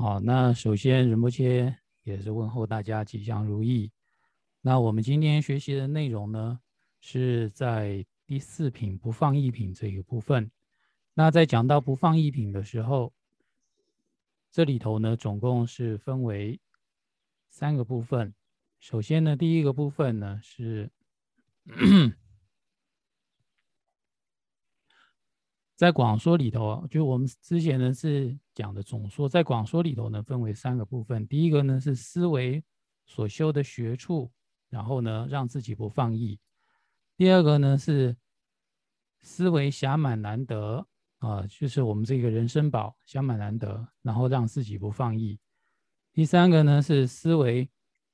好，那首先仁波切也是问候大家吉祥如意。那我们今天学习的内容呢，是在第四品不放逸品这个部分。那在讲到不放逸品的时候，这里头呢，总共是分为三个部分。首先呢，第一个部分呢是。在广说里头，就我们之前呢是讲的总说，在广说里头呢分为三个部分。第一个呢是思维所修的学处，然后呢让自己不放逸；第二个呢是思维暇满难得啊，就是我们这个人生宝暇满难得，然后让自己不放逸；第三个呢是思维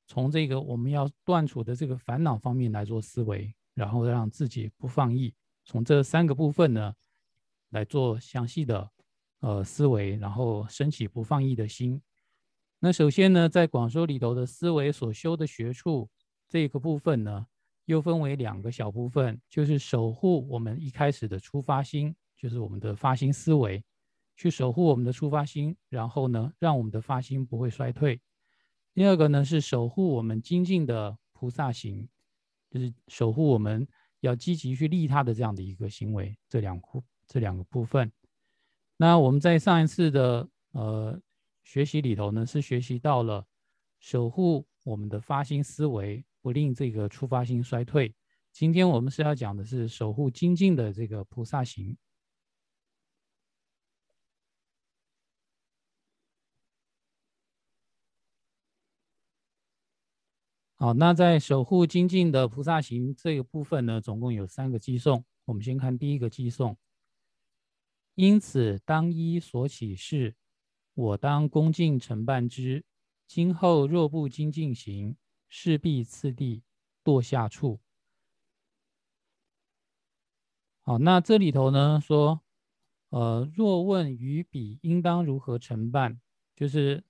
从这个我们要断除的这个烦恼方面来做思维，然后让自己不放逸。从这三个部分呢。来做详细的呃思维，然后升起不放逸的心。那首先呢，在广说里头的思维所修的学处这个部分呢，又分为两个小部分，就是守护我们一开始的出发心，就是我们的发心思维，去守护我们的出发心，然后呢，让我们的发心不会衰退。第二个呢，是守护我们精进的菩萨行，就是守护我们要积极去利他的这样的一个行为。这两。这两个部分，那我们在上一次的呃学习里头呢，是学习到了守护我们的发心思维，不令这个出发心衰退。今天我们是要讲的是守护精进的这个菩萨行。好，那在守护精进的菩萨行这个部分呢，总共有三个寄送。我们先看第一个寄送。因此，当依所起事，我当恭敬承办之。今后若不精进行，势必次第堕下处。好，那这里头呢说，呃，若问于彼应当如何承办，就是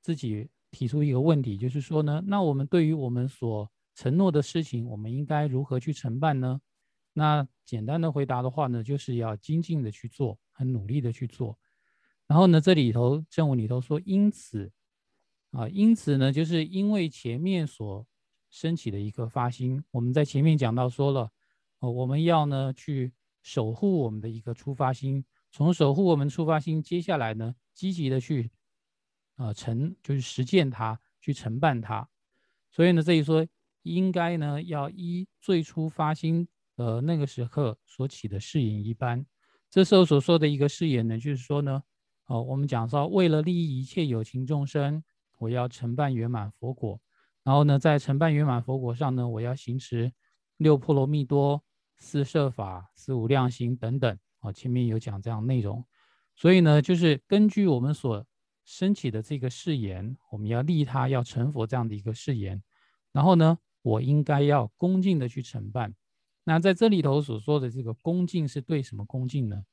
自己提出一个问题，就是说呢，那我们对于我们所承诺的事情，我们应该如何去承办呢？那简单的回答的话呢，就是要精进的去做。很努力的去做，然后呢，这里头正文里头说，因此啊，因此呢，就是因为前面所升起的一个发心，我们在前面讲到说了，呃，我们要呢去守护我们的一个出发心，从守护我们出发心，接下来呢，积极的去啊承，就是实践它，去承办它，所以呢，这里说应该呢要依最初发心呃那个时刻所起的誓言一般。这时候所说的一个誓言呢，就是说呢，哦，我们讲说，为了利益一切有情众生，我要承办圆满佛果。然后呢，在承办圆满佛果上呢，我要行持六波罗蜜多、四摄法、四无量心等等。哦，前面有讲这样内容。所以呢，就是根据我们所升起的这个誓言，我们要利他、要成佛这样的一个誓言。然后呢，我应该要恭敬的去承办。那在这里头所说的这个恭敬是对什么恭敬呢？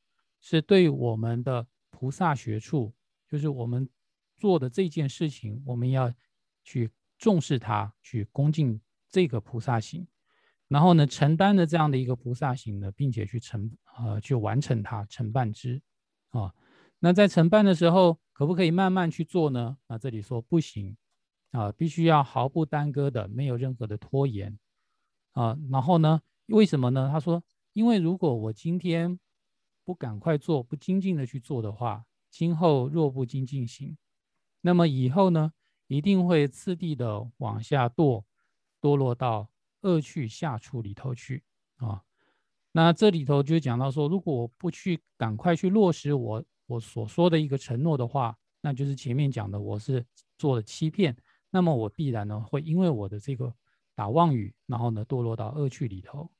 是对我们的菩萨学处，就是我们做的这件事情，我们要去重视它，去恭敬这个菩萨行，然后呢，承担的这样的一个菩萨行呢，并且去承呃去完成它，承办之啊。那在承办的时候，可不可以慢慢去做呢？啊，这里说不行啊，必须要毫不耽搁的，没有任何的拖延啊，然后呢？为什么呢？他说：“因为如果我今天不赶快做，不精进的去做的话，今后若不精进行，那么以后呢，一定会次第的往下堕，堕落到恶趣下处里头去啊。那这里头就讲到说，如果我不去赶快去落实我我所说的一个承诺的话，那就是前面讲的我是做了欺骗，那么我必然呢会因为我的这个。”打妄语，然后呢，堕落到恶趣里头。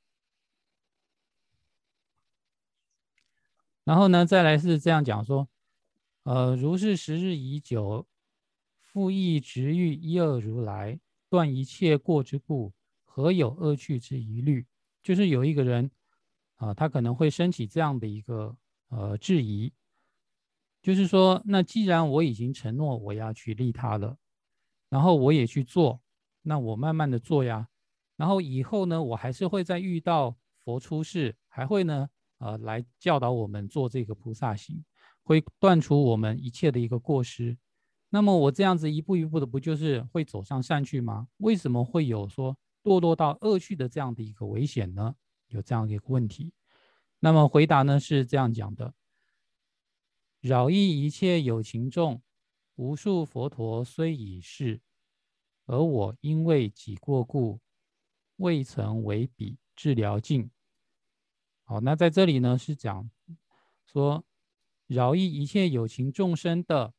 然后呢，再来是这样讲说，呃，如是时日已久，复亦执欲一二如来，断一切过之故，何有恶趣之疑虑？就是有一个人啊，他可能会升起这样的一个呃质疑，就是说，那既然我已经承诺我要去利他了，然后我也去做。那我慢慢的做呀，然后以后呢，我还是会再遇到佛出世，还会呢，呃，来教导我们做这个菩萨行，会断除我们一切的一个过失。那么我这样子一步一步的，不就是会走上善去吗？为什么会有说堕落到恶趣的这样的一个危险呢？有这样的一个问题。那么回答呢是这样讲的：扰益一切有情众，无数佛陀虽已逝，而我因为己过故，未曾为彼治疗尽。好，那在这里呢是讲说饶益一切有情众生的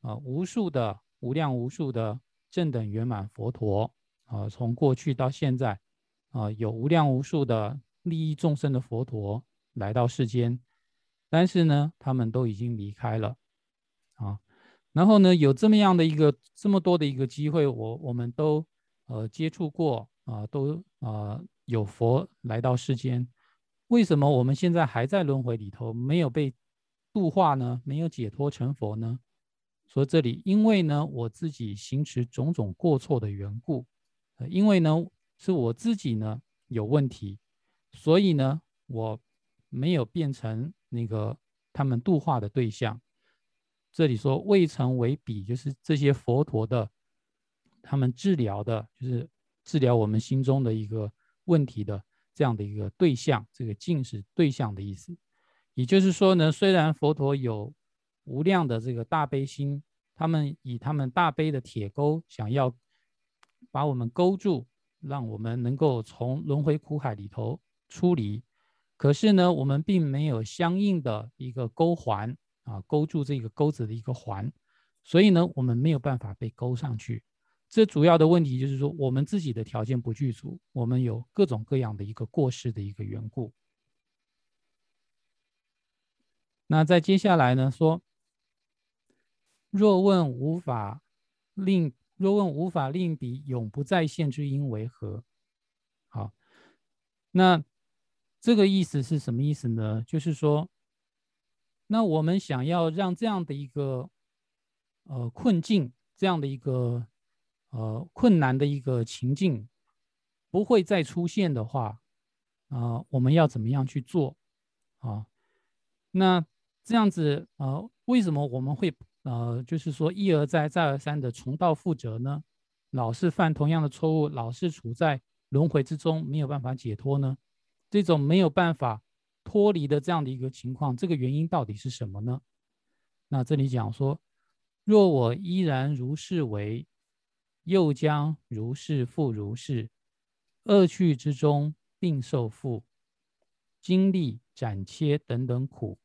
啊，无数的无量无数的正等圆满佛陀啊，从过去到现在啊，有无量无数的利益众生的佛陀来到世间，但是呢，他们都已经离开了。然后呢，有这么样的一个这么多的一个机会，我我们都呃接触过啊，都啊。有佛来到世间，为什么我们现在还在轮回里头，没有被度化呢？没有解脱成佛呢？说这里，因为呢，我自己行持种种过错的缘故，呃，因为呢，是我自己呢有问题，所以呢，我没有变成那个他们度化的对象。这里说未曾为彼，就是这些佛陀的，他们治疗的，就是治疗我们心中的一个。问题的这样的一个对象，这个净是对象的意思。也就是说呢，虽然佛陀有无量的这个大悲心，他们以他们大悲的铁钩，想要把我们勾住，让我们能够从轮回苦海里头出离。可是呢，我们并没有相应的一个钩环啊，勾住这个钩子的一个环，所以呢，我们没有办法被勾上去。这主要的问题就是说，我们自己的条件不具足，我们有各种各样的一个过失的一个缘故。那在接下来呢，说若问无法令，若问无法令彼永不再现之因为何？好，那这个意思是什么意思呢？就是说，那我们想要让这样的一个呃困境，这样的一个。呃，困难的一个情境不会再出现的话，啊，我们要怎么样去做啊？那这样子，呃，为什么我们会呃，就是说一而再、再而三的重蹈覆辙呢？老是犯同样的错误，老是处在轮回之中，没有办法解脱呢？这种没有办法脱离的这样的一个情况，这个原因到底是什么呢？那这里讲说，若我依然如是为。又将如是复如是，恶趣之中并受缚，经历斩切等等苦。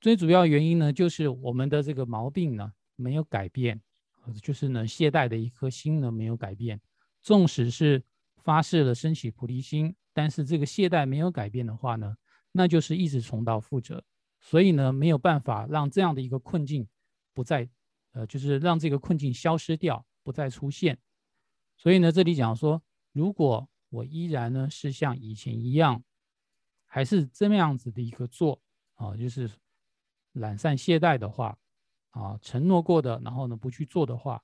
最主要原因呢，就是我们的这个毛病呢没有改变，就是呢懈怠的一颗心呢没有改变。纵使是发誓了升起菩提心，但是这个懈怠没有改变的话呢，那就是一直重蹈覆辙。所以呢，没有办法让这样的一个困境不再。呃，就是让这个困境消失掉，不再出现。所以呢，这里讲说，如果我依然呢是像以前一样，还是这么样子的一个做啊，就是懒散懈怠的话，啊，承诺过的，然后呢不去做的话，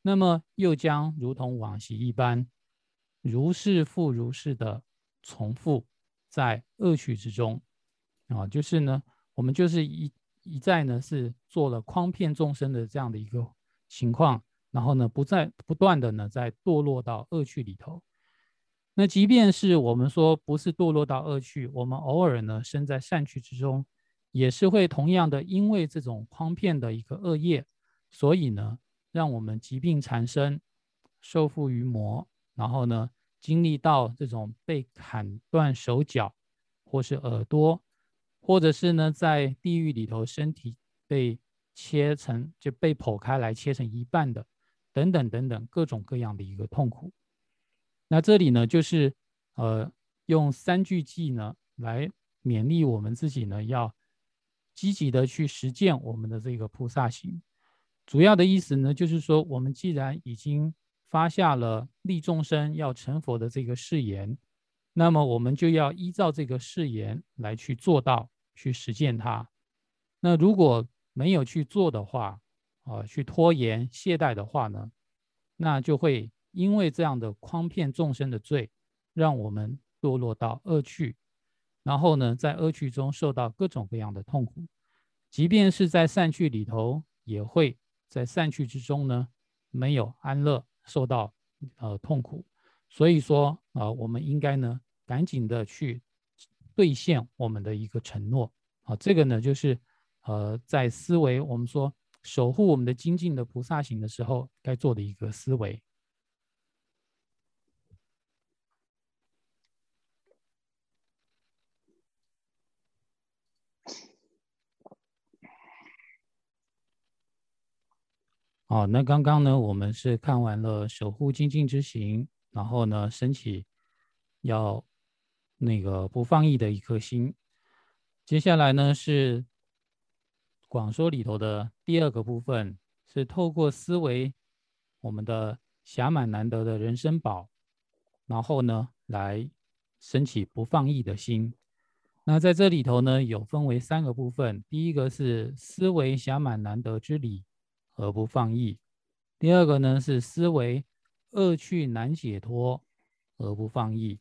那么又将如同往昔一般，如是复如是的重复在恶趣之中啊，就是呢，我们就是一。一再呢是做了诓骗众生的这样的一个情况，然后呢不再不断的呢在堕落到恶趣里头。那即便是我们说不是堕落到恶趣，我们偶尔呢身在善趣之中，也是会同样的因为这种诓骗的一个恶业，所以呢让我们疾病缠身，受缚于魔，然后呢经历到这种被砍断手脚或是耳朵。或者是呢，在地狱里头，身体被切成就被剖开来，切成一半的，等等等等，各种各样的一个痛苦。那这里呢，就是呃，用三句偈呢来勉励我们自己呢，要积极的去实践我们的这个菩萨行。主要的意思呢，就是说，我们既然已经发下了利众生要成佛的这个誓言，那么我们就要依照这个誓言来去做到。去实践它，那如果没有去做的话，啊，去拖延懈怠的话呢，那就会因为这样的诓骗众生的罪，让我们堕落到恶趣，然后呢，在恶趣中受到各种各样的痛苦。即便是在善趣里头，也会在散去之中呢，没有安乐，受到呃痛苦。所以说啊，我们应该呢，赶紧的去兑现我们的一个承诺。啊，这个呢，就是呃，在思维我们说守护我们的精进的菩萨行的时候，该做的一个思维。好，那刚刚呢，我们是看完了守护精进之行，然后呢，升起要那个不放逸的一颗心。接下来呢，是广说里头的第二个部分，是透过思维我们的暇满难得的人生宝，然后呢，来升起不放逸的心。那在这里头呢，有分为三个部分，第一个是思维暇满难得之理。而不放逸。第二个呢是思维恶趣难解脱而不放逸。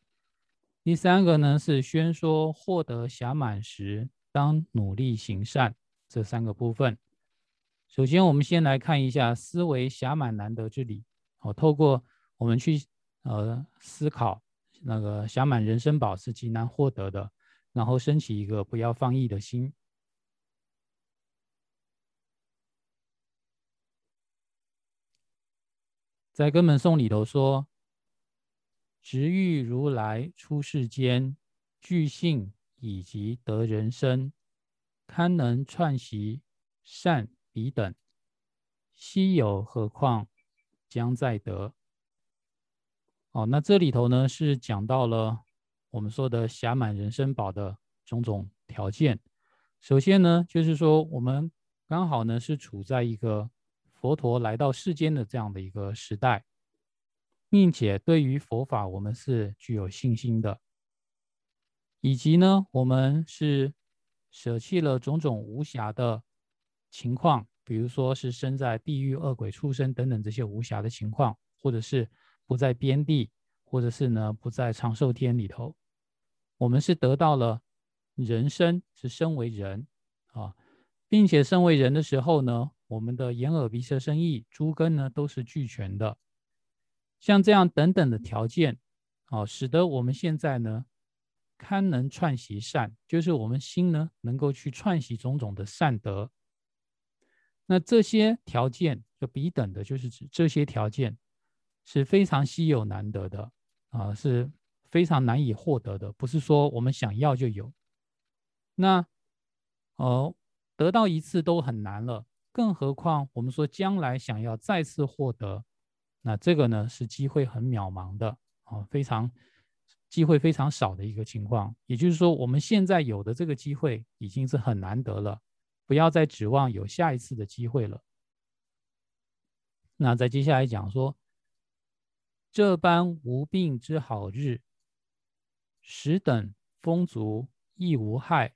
第三个呢是宣说获得暇满时当努力行善这三个部分。首先，我们先来看一下思维暇满难得之理。好，透过我们去呃思考那个暇满人生宝是极难获得的，然后升起一个不要放逸的心。在根本颂里头说：“直欲如来出世间，具性以及得人身，堪能串习善彼等，稀有何况将在得？”哦，那这里头呢是讲到了我们说的暇满人生宝的种种条件。首先呢，就是说我们刚好呢是处在一个。佛陀来到世间的这样的一个时代，并且对于佛法我们是具有信心的，以及呢，我们是舍弃了种种无暇的情况，比如说是生在地狱、恶鬼、畜生等等这些无暇的情况，或者是不在边地，或者是呢不在长寿天里头，我们是得到了人生，是身为人啊，并且身为人的时候呢。我们的眼耳鼻舌身意诸根呢都是俱全的，像这样等等的条件，哦，使得我们现在呢堪能串习善，就是我们心呢能够去串习种种的善德。那这些条件就比等的，就是指这些条件是非常稀有难得的啊，是非常难以获得的，不是说我们想要就有。那哦，得到一次都很难了。更何况，我们说将来想要再次获得，那这个呢是机会很渺茫的啊，非常机会非常少的一个情况。也就是说，我们现在有的这个机会已经是很难得了，不要再指望有下一次的机会了。那在接下来讲说，这般无病之好日，时等丰足亦无害，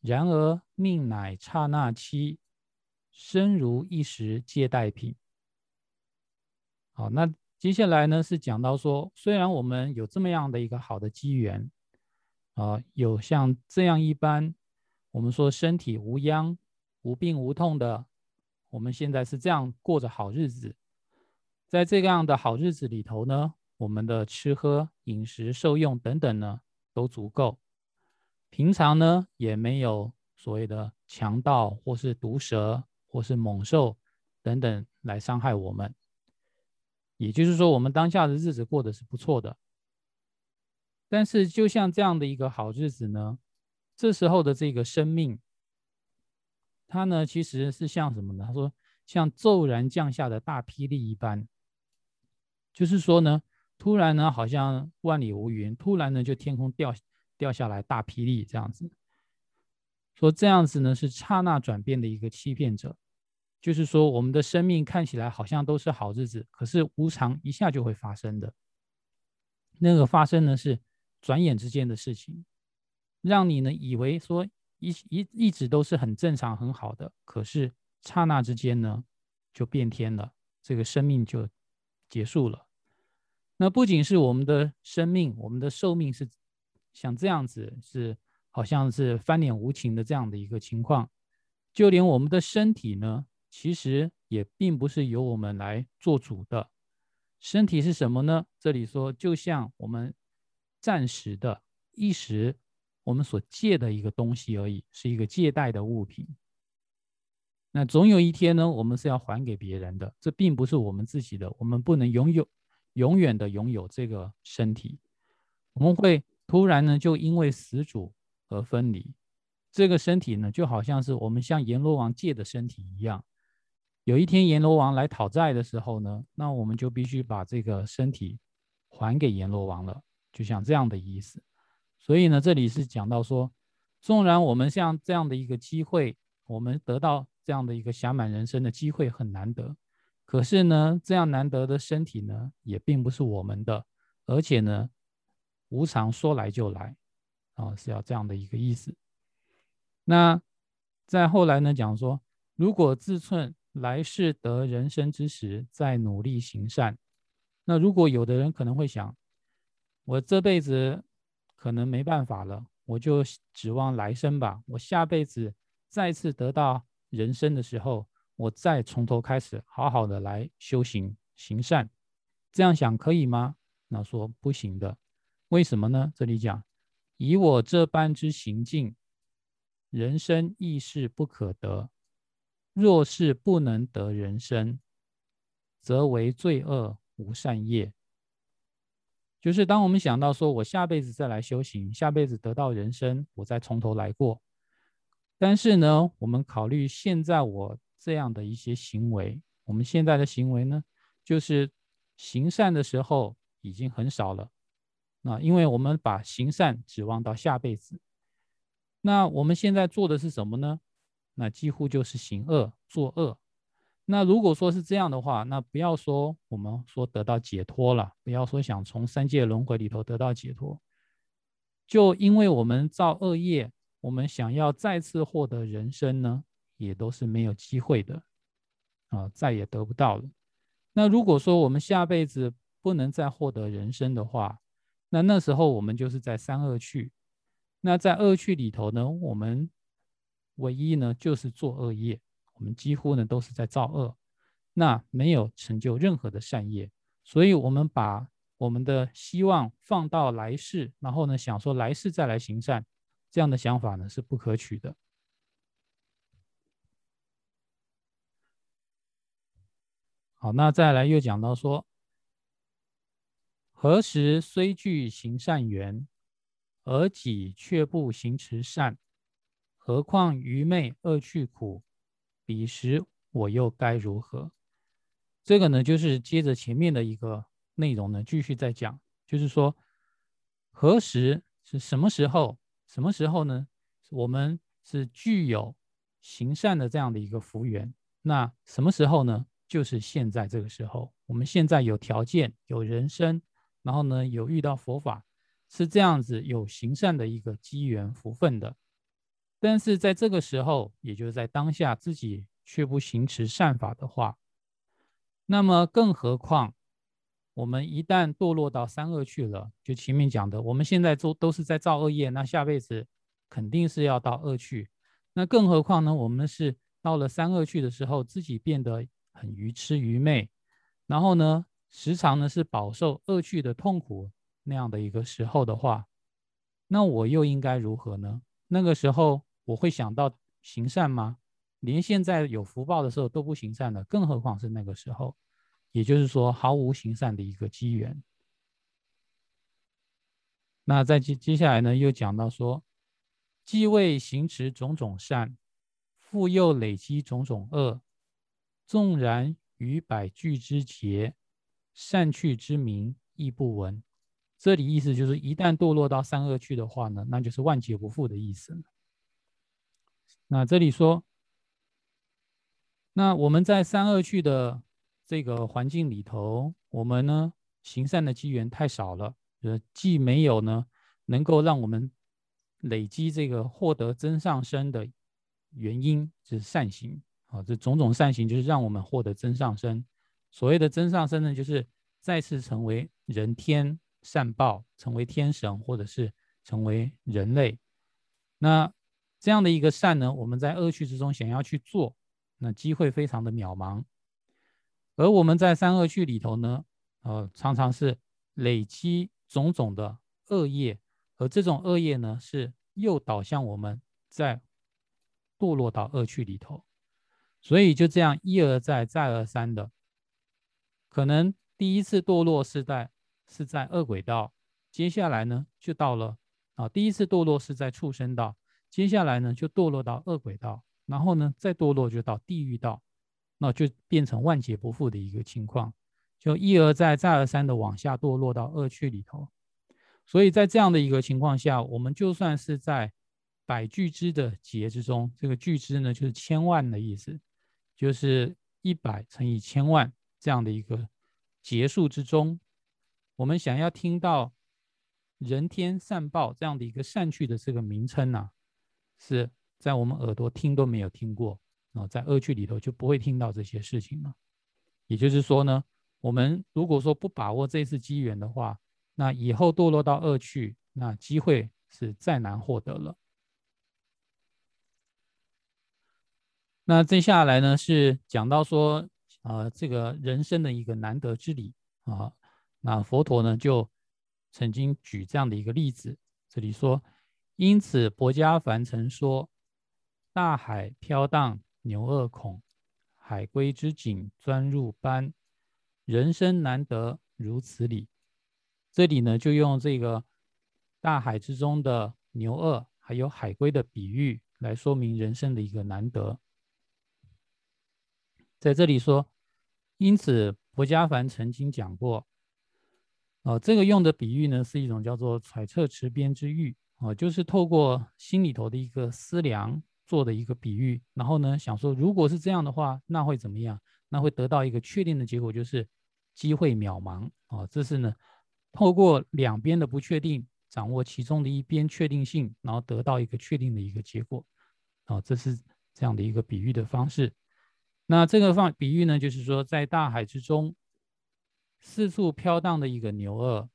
然而命乃刹那期。身如一时借贷品。好，那接下来呢是讲到说，虽然我们有这么样的一个好的机缘，啊，有像这样一般，我们说身体无殃、无病无痛的，我们现在是这样过着好日子。在这样的好日子里头呢，我们的吃喝、饮食、受用等等呢都足够，平常呢也没有所谓的强盗或是毒蛇。或是猛兽等等来伤害我们，也就是说，我们当下的日子过得是不错的。但是，就像这样的一个好日子呢，这时候的这个生命，它呢其实是像什么呢？他说，像骤然降下的大霹雳一般，就是说呢，突然呢，好像万里无云，突然呢，就天空掉掉下来大霹雳这样子。说这样子呢，是刹那转变的一个欺骗者。就是说，我们的生命看起来好像都是好日子，可是无常一下就会发生的。那个发生呢，是转眼之间的事情，让你呢以为说一一一直都是很正常很好的，可是刹那之间呢就变天了，这个生命就结束了。那不仅是我们的生命，我们的寿命是像这样子，是好像是翻脸无情的这样的一个情况，就连我们的身体呢。其实也并不是由我们来做主的。身体是什么呢？这里说，就像我们暂时的、一时我们所借的一个东西而已，是一个借贷的物品。那总有一天呢，我们是要还给别人的，这并不是我们自己的，我们不能拥有永远的拥有这个身体，我们会突然呢，就因为死主而分离。这个身体呢，就好像是我们向阎罗王借的身体一样。有一天阎罗王来讨债的时候呢，那我们就必须把这个身体还给阎罗王了，就像这样的意思。所以呢，这里是讲到说，纵然我们像这样的一个机会，我们得到这样的一个暇满人生的机会很难得，可是呢，这样难得的身体呢，也并不是我们的，而且呢，无常说来就来，啊，是要这样的一个意思。那在后来呢，讲说，如果自寸来世得人生之时，再努力行善。那如果有的人可能会想，我这辈子可能没办法了，我就指望来生吧。我下辈子再次得到人生的时候，我再从头开始，好好的来修行行善。这样想可以吗？那说不行的。为什么呢？这里讲，以我这般之行径。人生亦是不可得，若是不能得人生，则为罪恶无善业。就是当我们想到说，我下辈子再来修行，下辈子得到人生，我再从头来过。但是呢，我们考虑现在我这样的一些行为，我们现在的行为呢，就是行善的时候已经很少了。那因为我们把行善指望到下辈子。那我们现在做的是什么呢？那几乎就是行恶、作恶。那如果说是这样的话，那不要说我们说得到解脱了，不要说想从三界轮回里头得到解脱，就因为我们造恶业，我们想要再次获得人生呢，也都是没有机会的啊，再也得不到了。那如果说我们下辈子不能再获得人生的话，那那时候我们就是在三恶趣。那在恶趣里头呢，我们唯一呢就是做恶业，我们几乎呢都是在造恶，那没有成就任何的善业，所以我们把我们的希望放到来世，然后呢想说来世再来行善，这样的想法呢是不可取的。好，那再来又讲到说，何时虽具行善缘？而己却不行持善，何况愚昧恶趣苦？彼时我又该如何？这个呢，就是接着前面的一个内容呢，继续再讲，就是说，何时是什么时候？什么时候呢？我们是具有行善的这样的一个福缘。那什么时候呢？就是现在这个时候，我们现在有条件，有人生，然后呢，有遇到佛法。是这样子有行善的一个机缘福分的，但是在这个时候，也就是在当下自己却不行持善法的话，那么更何况我们一旦堕落到三恶去了，就前面讲的，我们现在做都是在造恶业，那下辈子肯定是要到恶趣。那更何况呢？我们是到了三恶趣的时候，自己变得很愚痴愚昧，然后呢，时常呢是饱受恶趣的痛苦。那样的一个时候的话，那我又应该如何呢？那个时候我会想到行善吗？连现在有福报的时候都不行善了，更何况是那个时候？也就是说，毫无行善的一个机缘。那在接接下来呢，又讲到说，既未行持种种善，复又累积种种恶，纵然于百具之节，善趣之名亦不闻。这里意思就是，一旦堕落到三恶趣的话呢，那就是万劫不复的意思了那这里说，那我们在三恶趣的这个环境里头，我们呢行善的机缘太少了，呃，既没有呢能够让我们累积这个获得真上身的原因，就是善行啊，这种种善行就是让我们获得真上身。所谓的真上身呢，就是再次成为人天。善报成为天神，或者是成为人类，那这样的一个善呢，我们在恶趣之中想要去做，那机会非常的渺茫。而我们在三恶趣里头呢，呃，常常是累积种种的恶业，而这种恶业呢，是诱导向我们在堕落到恶趣里头。所以就这样一而再，再而三的，可能第一次堕落是在是在恶鬼道，接下来呢就到了啊，第一次堕落是在畜生道，接下来呢就堕落到恶鬼道，然后呢再堕落就到地狱道，那就变成万劫不复的一个情况，就一而再，再而三的往下堕落到恶趣里头。所以在这样的一个情况下，我们就算是在百俱胝的劫之中，这个俱胝呢就是千万的意思。就是一百乘以千万这样的一个结束之中，我们想要听到人天善报这样的一个善趣的这个名称呢，是在我们耳朵听都没有听过啊，在恶趣里头就不会听到这些事情了。也就是说呢，我们如果说不把握这次机缘的话，那以后堕落到恶趣，那机会是再难获得了。那接下来呢，是讲到说，呃，这个人生的一个难得之理啊。那佛陀呢，就曾经举这样的一个例子，这里说，因此薄伽梵曾说，大海飘荡，牛恶恐，海龟之颈钻入斑，人生难得如此理。这里呢，就用这个大海之中的牛鳄还有海龟的比喻来说明人生的一个难得。在这里说，因此薄伽梵曾经讲过，哦，这个用的比喻呢，是一种叫做揣测池边之喻，哦，就是透过心里头的一个思量做的一个比喻，然后呢，想说如果是这样的话，那会怎么样？那会得到一个确定的结果，就是机会渺茫，啊，这是呢，透过两边的不确定，掌握其中的一边确定性，然后得到一个确定的一个结果，啊，这是这样的一个比喻的方式。那这个放比喻呢，就是说，在大海之中四处飘荡的一个牛鳄，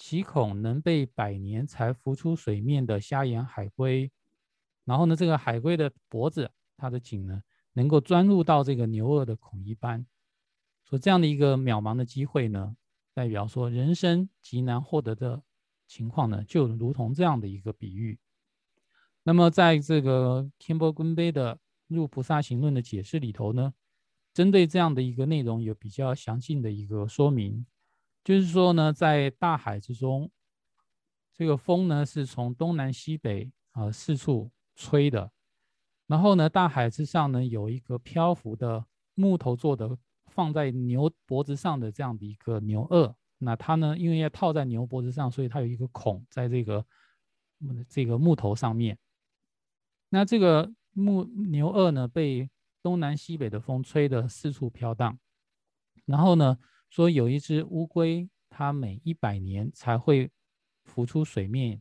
其恐能被百年才浮出水面的虾眼海龟，然后呢，这个海龟的脖子，它的颈呢，能够钻入到这个牛鳄的孔一般，说这样的一个渺茫的机会呢，代表说人生极难获得的情况呢，就如同这样的一个比喻。那么在这个天波根杯的。入菩萨行论的解释里头呢，针对这样的一个内容有比较详尽的一个说明，就是说呢，在大海之中，这个风呢是从东南西北啊四处吹的，然后呢，大海之上呢有一个漂浮的木头做的放在牛脖子上的这样的一个牛轭，那它呢因为要套在牛脖子上，所以它有一个孔在这个这个木头上面，那这个。木牛二呢，被东南西北的风吹得四处飘荡。然后呢，说有一只乌龟，它每一百年才会浮出水面。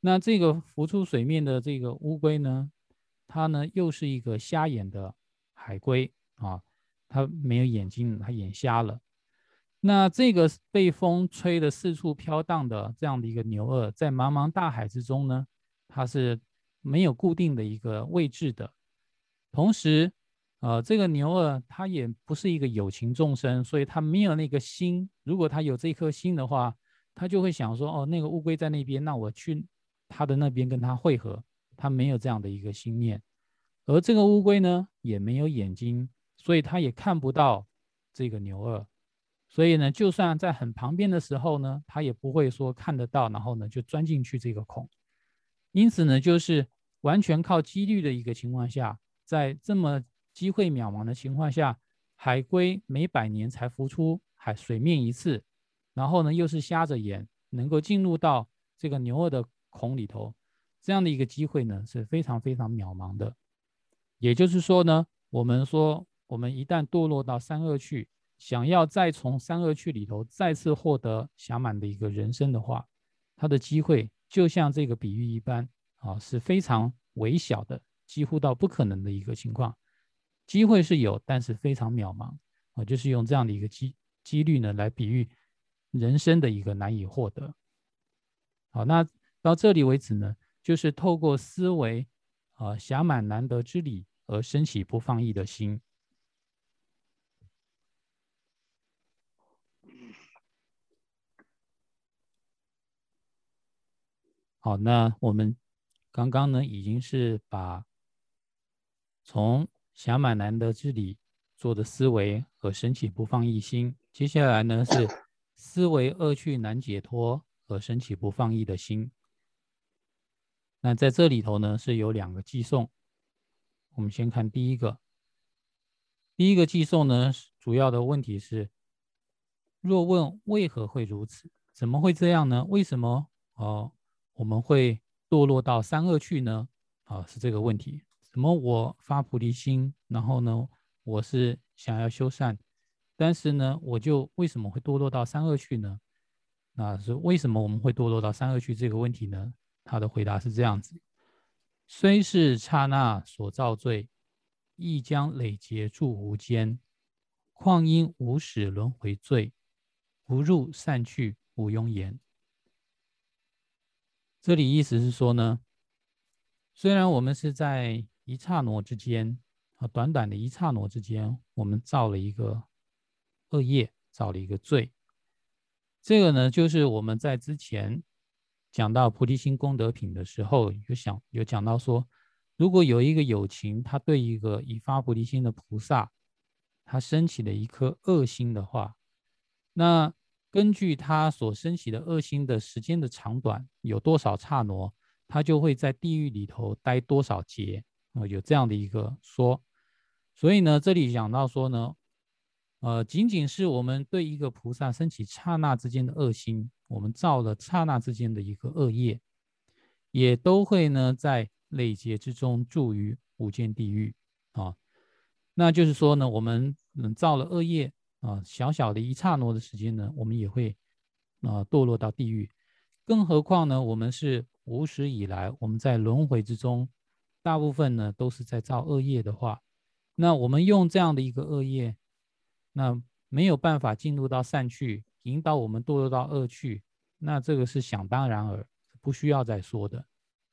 那这个浮出水面的这个乌龟呢，它呢又是一个瞎眼的海龟啊，它没有眼睛，它眼瞎了。那这个被风吹得四处飘荡的这样的一个牛二，在茫茫大海之中呢，它是。没有固定的一个位置的，同时，呃，这个牛儿它也不是一个有情众生，所以它没有那个心。如果它有这颗心的话，它就会想说：哦，那个乌龟在那边，那我去它的那边跟它汇合。它没有这样的一个心念，而这个乌龟呢，也没有眼睛，所以它也看不到这个牛二。所以呢，就算在很旁边的时候呢，它也不会说看得到，然后呢就钻进去这个孔。因此呢，就是完全靠几率的一个情况下，在这么机会渺茫的情况下，海龟每百年才浮出海水面一次，然后呢又是瞎着眼能够进入到这个牛二的孔里头，这样的一个机会呢是非常非常渺茫的。也就是说呢，我们说我们一旦堕落到三恶趣，想要再从三恶趣里头再次获得暇满的一个人生的话，它的机会。就像这个比喻一般啊，是非常微小的，几乎到不可能的一个情况。机会是有，但是非常渺茫啊，就是用这样的一个机几率呢来比喻人生的一个难以获得。好，那到这里为止呢，就是透过思维啊，暇满难得之理而升起不放逸的心。好，那我们刚刚呢，已经是把从暇满难得之理做的思维和升起不放逸心，接下来呢是思维恶趣难解脱和升起不放逸的心。那在这里头呢是有两个寄送，我们先看第一个，第一个寄送呢主要的问题是：若问为何会如此？怎么会这样呢？为什么？哦？我们会堕落到三恶趣呢？啊，是这个问题。怎么我发菩提心，然后呢，我是想要修善，但是呢，我就为什么会堕落到三恶趣呢？那是为什么我们会堕落到三恶趣这个问题呢？他的回答是这样子：虽是刹那所造罪，亦将累劫住无间，况因无始轮回罪，不入善趣，无庸言。这里意思是说呢，虽然我们是在一刹那之间啊，短短的一刹那之间，我们造了一个恶业，造了一个罪。这个呢，就是我们在之前讲到菩提心功德品的时候，有想有讲到说，如果有一个有情，他对一个已发菩提心的菩萨，他升起了一颗恶心的话，那。根据他所升起的恶心的时间的长短，有多少刹那，他就会在地狱里头待多少劫啊，有这样的一个说。所以呢，这里讲到说呢，呃，仅仅是我们对一个菩萨升起刹那之间的恶心，我们造了刹那之间的一个恶业，也都会呢在累劫之中住于无间地狱啊。那就是说呢，我们嗯造了恶业。啊，小小的一刹那的时间呢，我们也会啊堕落到地狱。更何况呢，我们是无始以来我们在轮回之中，大部分呢都是在造恶业的话，那我们用这样的一个恶业，那没有办法进入到善趣，引导我们堕落到恶趣，那这个是想当然而不需要再说的。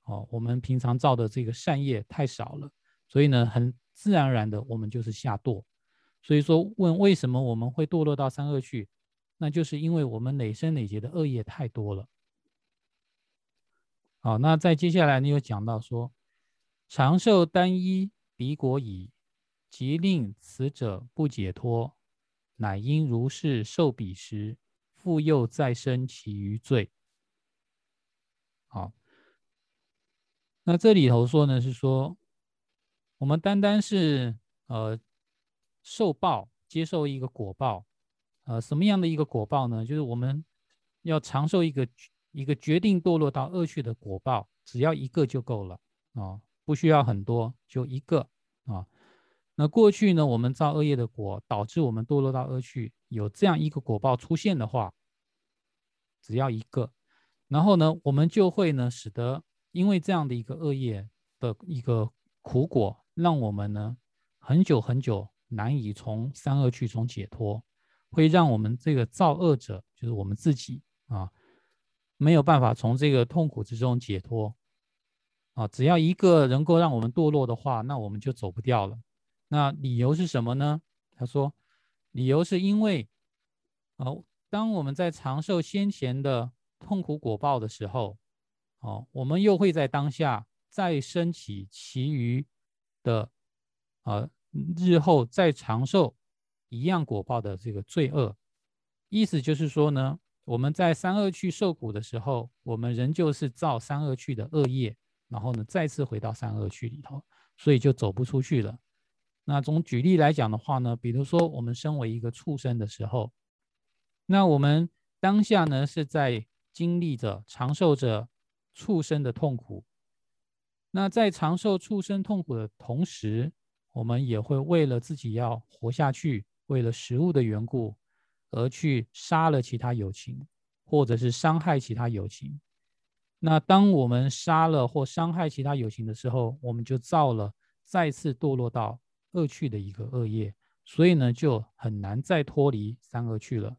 哦，我们平常造的这个善业太少了，所以呢，很自然而然的，我们就是下堕。所以说，问为什么我们会堕落到三恶趣，那就是因为我们累生累劫的恶业太多了。好，那在接下来你有讲到说，长寿单一彼果矣，即令此者不解脱，乃因如是受彼时，复又再生其余罪。好，那这里头说呢，是说我们单单是呃。受报，接受一个果报，呃，什么样的一个果报呢？就是我们要长寿一个一个决定堕落到恶趣的果报，只要一个就够了啊，不需要很多，就一个啊。那过去呢，我们造恶业的果，导致我们堕落到恶趣，有这样一个果报出现的话，只要一个，然后呢，我们就会呢，使得因为这样的一个恶业的一个苦果，让我们呢很久很久。难以从三恶趣中解脱，会让我们这个造恶者，就是我们自己啊，没有办法从这个痛苦之中解脱啊。只要一个能够让我们堕落的话，那我们就走不掉了。那理由是什么呢？他说，理由是因为，哦，当我们在长寿先前的痛苦果报的时候，哦，我们又会在当下再升起其余的，啊。日后再长寿，一样果报的这个罪恶，意思就是说呢，我们在三恶趣受苦的时候，我们仍旧是造三恶趣的恶业，然后呢，再次回到三恶趣里头，所以就走不出去了。那从举例来讲的话呢，比如说我们身为一个畜生的时候，那我们当下呢是在经历着长寿着畜生的痛苦，那在长寿畜生痛苦的同时，我们也会为了自己要活下去，为了食物的缘故，而去杀了其他友情，或者是伤害其他友情。那当我们杀了或伤害其他友情的时候，我们就造了再次堕落到恶趣的一个恶业，所以呢，就很难再脱离三恶趣了。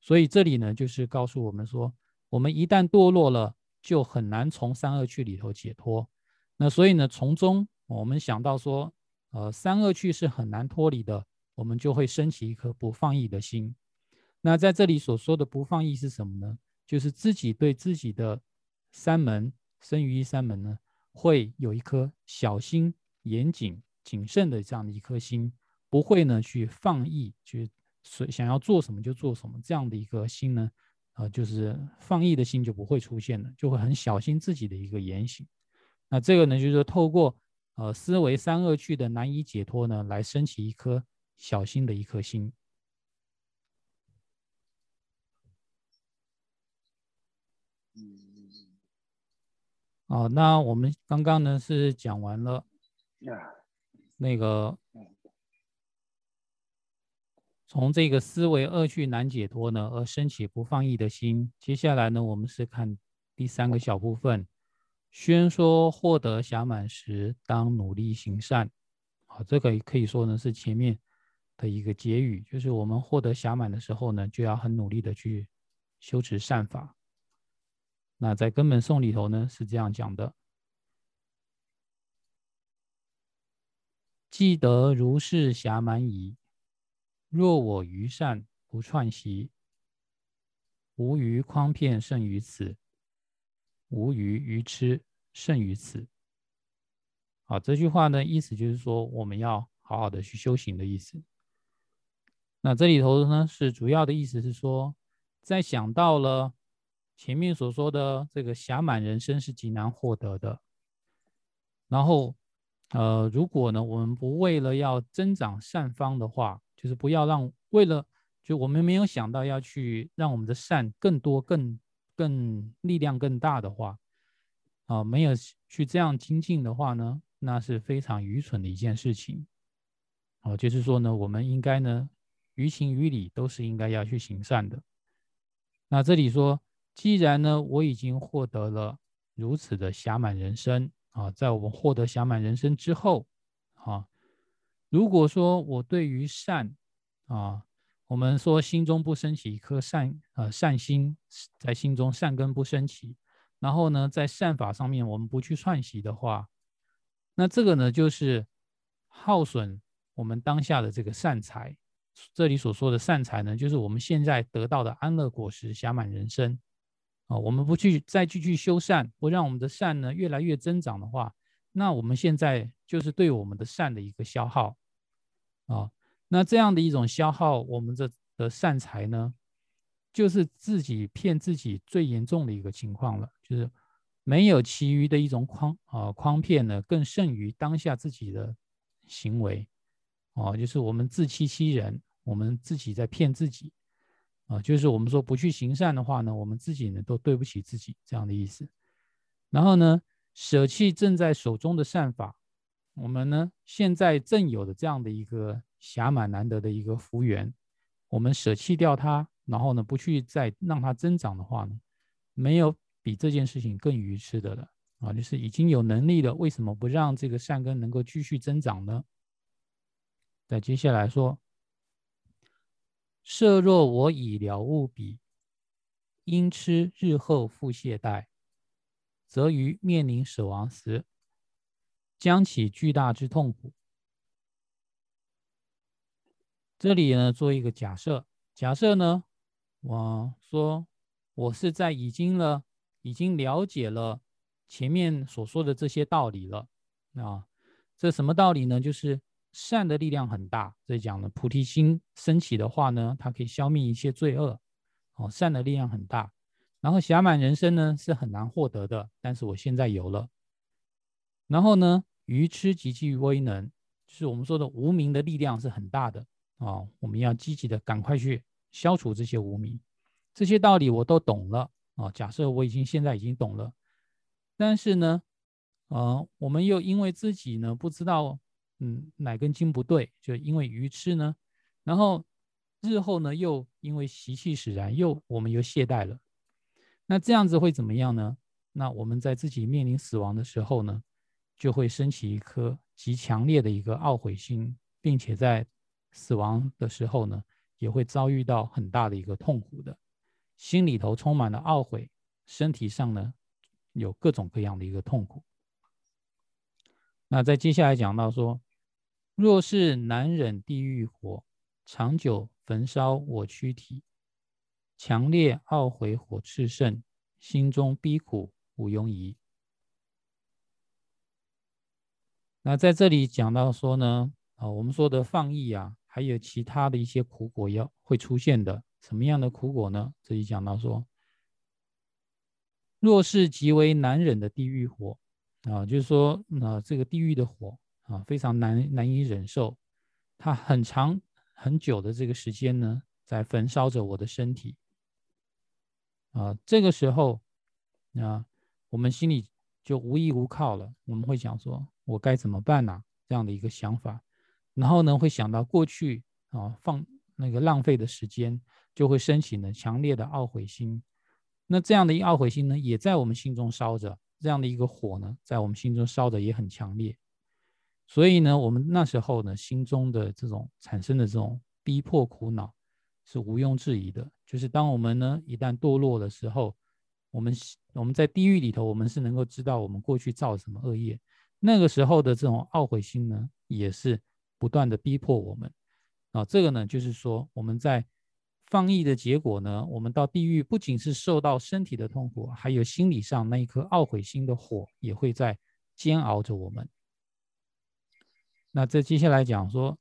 所以这里呢，就是告诉我们说，我们一旦堕落了，就很难从三恶趣里头解脱。那所以呢，从中我们想到说。呃三恶趣是很难脱离的，我们就会升起一颗不放逸的心。那在这里所说的不放逸是什么呢？就是自己对自己的三门生于一三门呢，会有一颗小心、严谨、谨慎的这样的一颗心，不会呢去放逸，去所想要做什么就做什么这样的一个心呢，呃，就是放逸的心就不会出现了，就会很小心自己的一个言行。那这个呢，就是透过呃思维三恶趣的难以解脱呢，来升起一颗小心的一颗心。哦，那我们刚刚呢是讲完了那个从这个思维恶趣难解脱呢而升起不放逸的心。接下来呢，我们是看第三个小部分，宣说获得暇满时，当努力行善。好，这个可以说呢是前面的一个结语，就是我们获得暇满的时候呢，就要很努力的去修持善法。那在根本颂里头呢，是这样讲的：记得如是暇满矣。若我于善不串习，无余诓骗胜于此，无余愚痴胜于此。好，这句话呢，意思就是说，我们要好好的去修行的意思。那这里头呢，是主要的意思是说，在想到了。前面所说的这个暇满人生是极难获得的。然后，呃，如果呢，我们不为了要增长善方的话，就是不要让为了就我们没有想到要去让我们的善更多、更更力量更大的话，啊，没有去这样精进的话呢，那是非常愚蠢的一件事情。哦，就是说呢，我们应该呢，于情于理都是应该要去行善的。那这里说。既然呢，我已经获得了如此的暇满人生啊，在我们获得暇满人生之后啊，如果说我对于善啊，我们说心中不升起一颗善呃善心，在心中善根不升起，然后呢，在善法上面我们不去串习的话，那这个呢就是耗损我们当下的这个善财。这里所说的善财呢，就是我们现在得到的安乐果实暇满人生。啊，我们不去再继续修善，不让我们的善呢越来越增长的话，那我们现在就是对我们的善的一个消耗啊。那这样的一种消耗，我们的的善财呢，就是自己骗自己最严重的一个情况了，就是没有其余的一种诓啊诓骗呢，更胜于当下自己的行为啊，就是我们自欺欺人，我们自己在骗自己。啊，就是我们说不去行善的话呢，我们自己呢都对不起自己这样的意思。然后呢，舍弃正在手中的善法，我们呢现在正有的这样的一个暇满难得的一个福缘，我们舍弃掉它，然后呢不去再让它增长的话呢，没有比这件事情更愚痴的了啊！就是已经有能力了，为什么不让这个善根能够继续增长呢？在接下来说。设若我已了悟彼，因痴日后复懈怠，则于面临死亡时，将起巨大之痛苦。这里呢，做一个假设，假设呢，我说我是在已经了，已经了解了前面所说的这些道理了啊，这什么道理呢？就是。善的力量很大，这里讲了菩提心升起的话呢，它可以消灭一切罪恶。哦，善的力量很大。然后暇满人生呢是很难获得的，但是我现在有了。然后呢，愚痴极具威能，就是我们说的无名的力量是很大的啊。我们要积极的赶快去消除这些无名。这些道理我都懂了啊。假设我已经现在已经懂了，但是呢，呃，我们又因为自己呢不知道。嗯，哪根筋不对？就因为愚痴呢，然后日后呢，又因为习气使然，又我们又懈怠了。那这样子会怎么样呢？那我们在自己面临死亡的时候呢，就会升起一颗极强烈的一个懊悔心，并且在死亡的时候呢，也会遭遇到很大的一个痛苦的，心里头充满了懊悔，身体上呢有各种各样的一个痛苦。那在接下来讲到说。若是难忍地狱火，长久焚烧我躯体，强烈懊悔火炽盛，心中逼苦无庸疑。那在这里讲到说呢，啊，我们说的放逸啊，还有其他的一些苦果要会出现的，什么样的苦果呢？这里讲到说，若是极为难忍的地狱火，啊，就是说，那这个地狱的火啊，非常难难以忍受，它很长很久的这个时间呢，在焚烧着我的身体，啊，这个时候，啊，我们心里就无依无靠了，我们会想说。我该怎么办呢？这样的一个想法，然后呢，会想到过去啊，放那个浪费的时间，就会升起呢强烈的懊悔心。那这样的一懊悔心呢，也在我们心中烧着，这样的一个火呢，在我们心中烧着也很强烈。所以呢，我们那时候呢，心中的这种产生的这种逼迫苦恼，是毋庸置疑的。就是当我们呢一旦堕落的时候，我们我们在地狱里头，我们是能够知道我们过去造什么恶业。那个时候的这种懊悔心呢，也是不断的逼迫我们啊。这个呢，就是说我们在放逸的结果呢，我们到地狱不仅是受到身体的痛苦，还有心理上那一颗懊悔心的火也会在煎熬着我们。那这接下来讲说，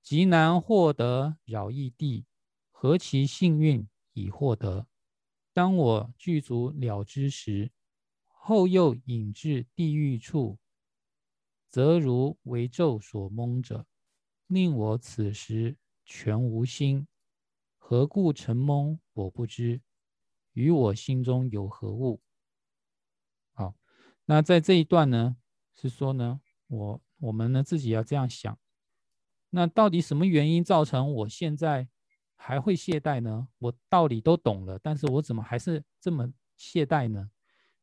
极难获得饶益地，何其幸运已获得。当我具足了之时。后又引至地狱处，则如为咒所蒙者，令我此时全无心。何故成蒙？我不知。与我心中有何物？好，那在这一段呢，是说呢，我我们呢自己要这样想。那到底什么原因造成我现在还会懈怠呢？我道理都懂了，但是我怎么还是这么懈怠呢？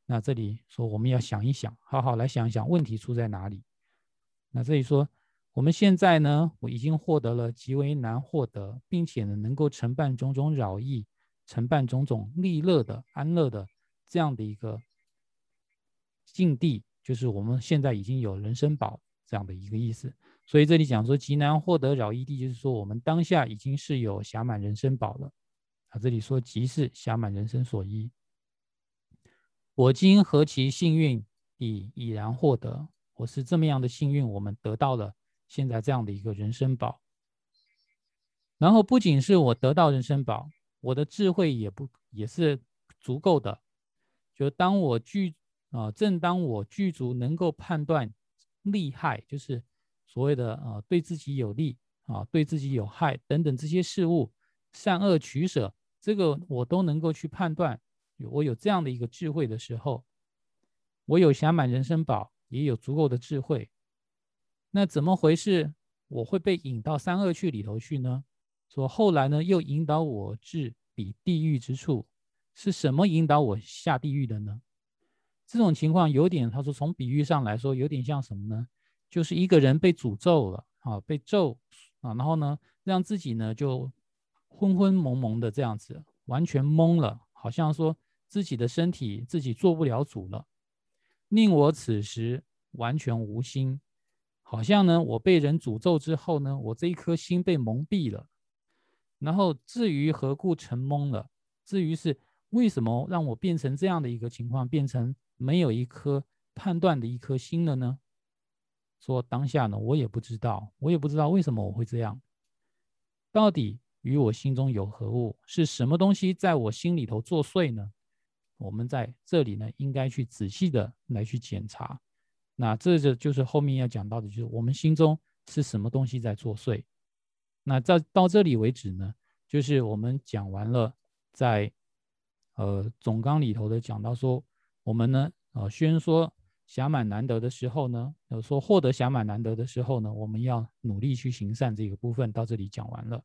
那这里说，我们要想一想，好好来想一想问题出在哪里。那这里说，我们现在呢，我已经获得了极为难获得，并且呢，能够承办种种扰益，承办种种利乐的安乐的这样的一个境地，就是我们现在已经有人生宝这样的一个意思。所以这里讲说极难获得饶益地，就是说我们当下已经是有暇满人身宝了。啊，这里说即是暇满人身所依。我今何其幸运，已已然获得。我是这么样的幸运，我们得到了现在这样的一个人生宝。然后不仅是我得到人生宝，我的智慧也不也是足够的。就当我具啊，正当我具足能够判断利害，就是所谓的啊，对自己有利啊，对自己有害等等这些事物，善恶取舍，这个我都能够去判断。我有这样的一个智慧的时候，我有暇满人生宝，也有足够的智慧。那怎么回事？我会被引到三恶趣里头去呢？说后来呢，又引导我至彼地狱之处，是什么引导我下地狱的呢？这种情况有点，他说从比喻上来说，有点像什么呢？就是一个人被诅咒了啊，被咒啊，然后呢，让自己呢就昏昏蒙蒙的这样子，完全懵了，好像说。自己的身体自己做不了主了，令我此时完全无心，好像呢，我被人诅咒之后呢，我这一颗心被蒙蔽了。然后至于何故成懵了，至于是为什么让我变成这样的一个情况，变成没有一颗判断的一颗心了呢？说当下呢，我也不知道，我也不知道为什么我会这样，到底与我心中有何物？是什么东西在我心里头作祟呢？我们在这里呢，应该去仔细的来去检查。那这个就是后面要讲到的，就是我们心中是什么东西在作祟。那在到这里为止呢，就是我们讲完了，在呃总纲里头的讲到说，我们呢，呃宣说暇满难得的时候呢，有说获得暇满难得的时候呢，我们要努力去行善这个部分，到这里讲完了。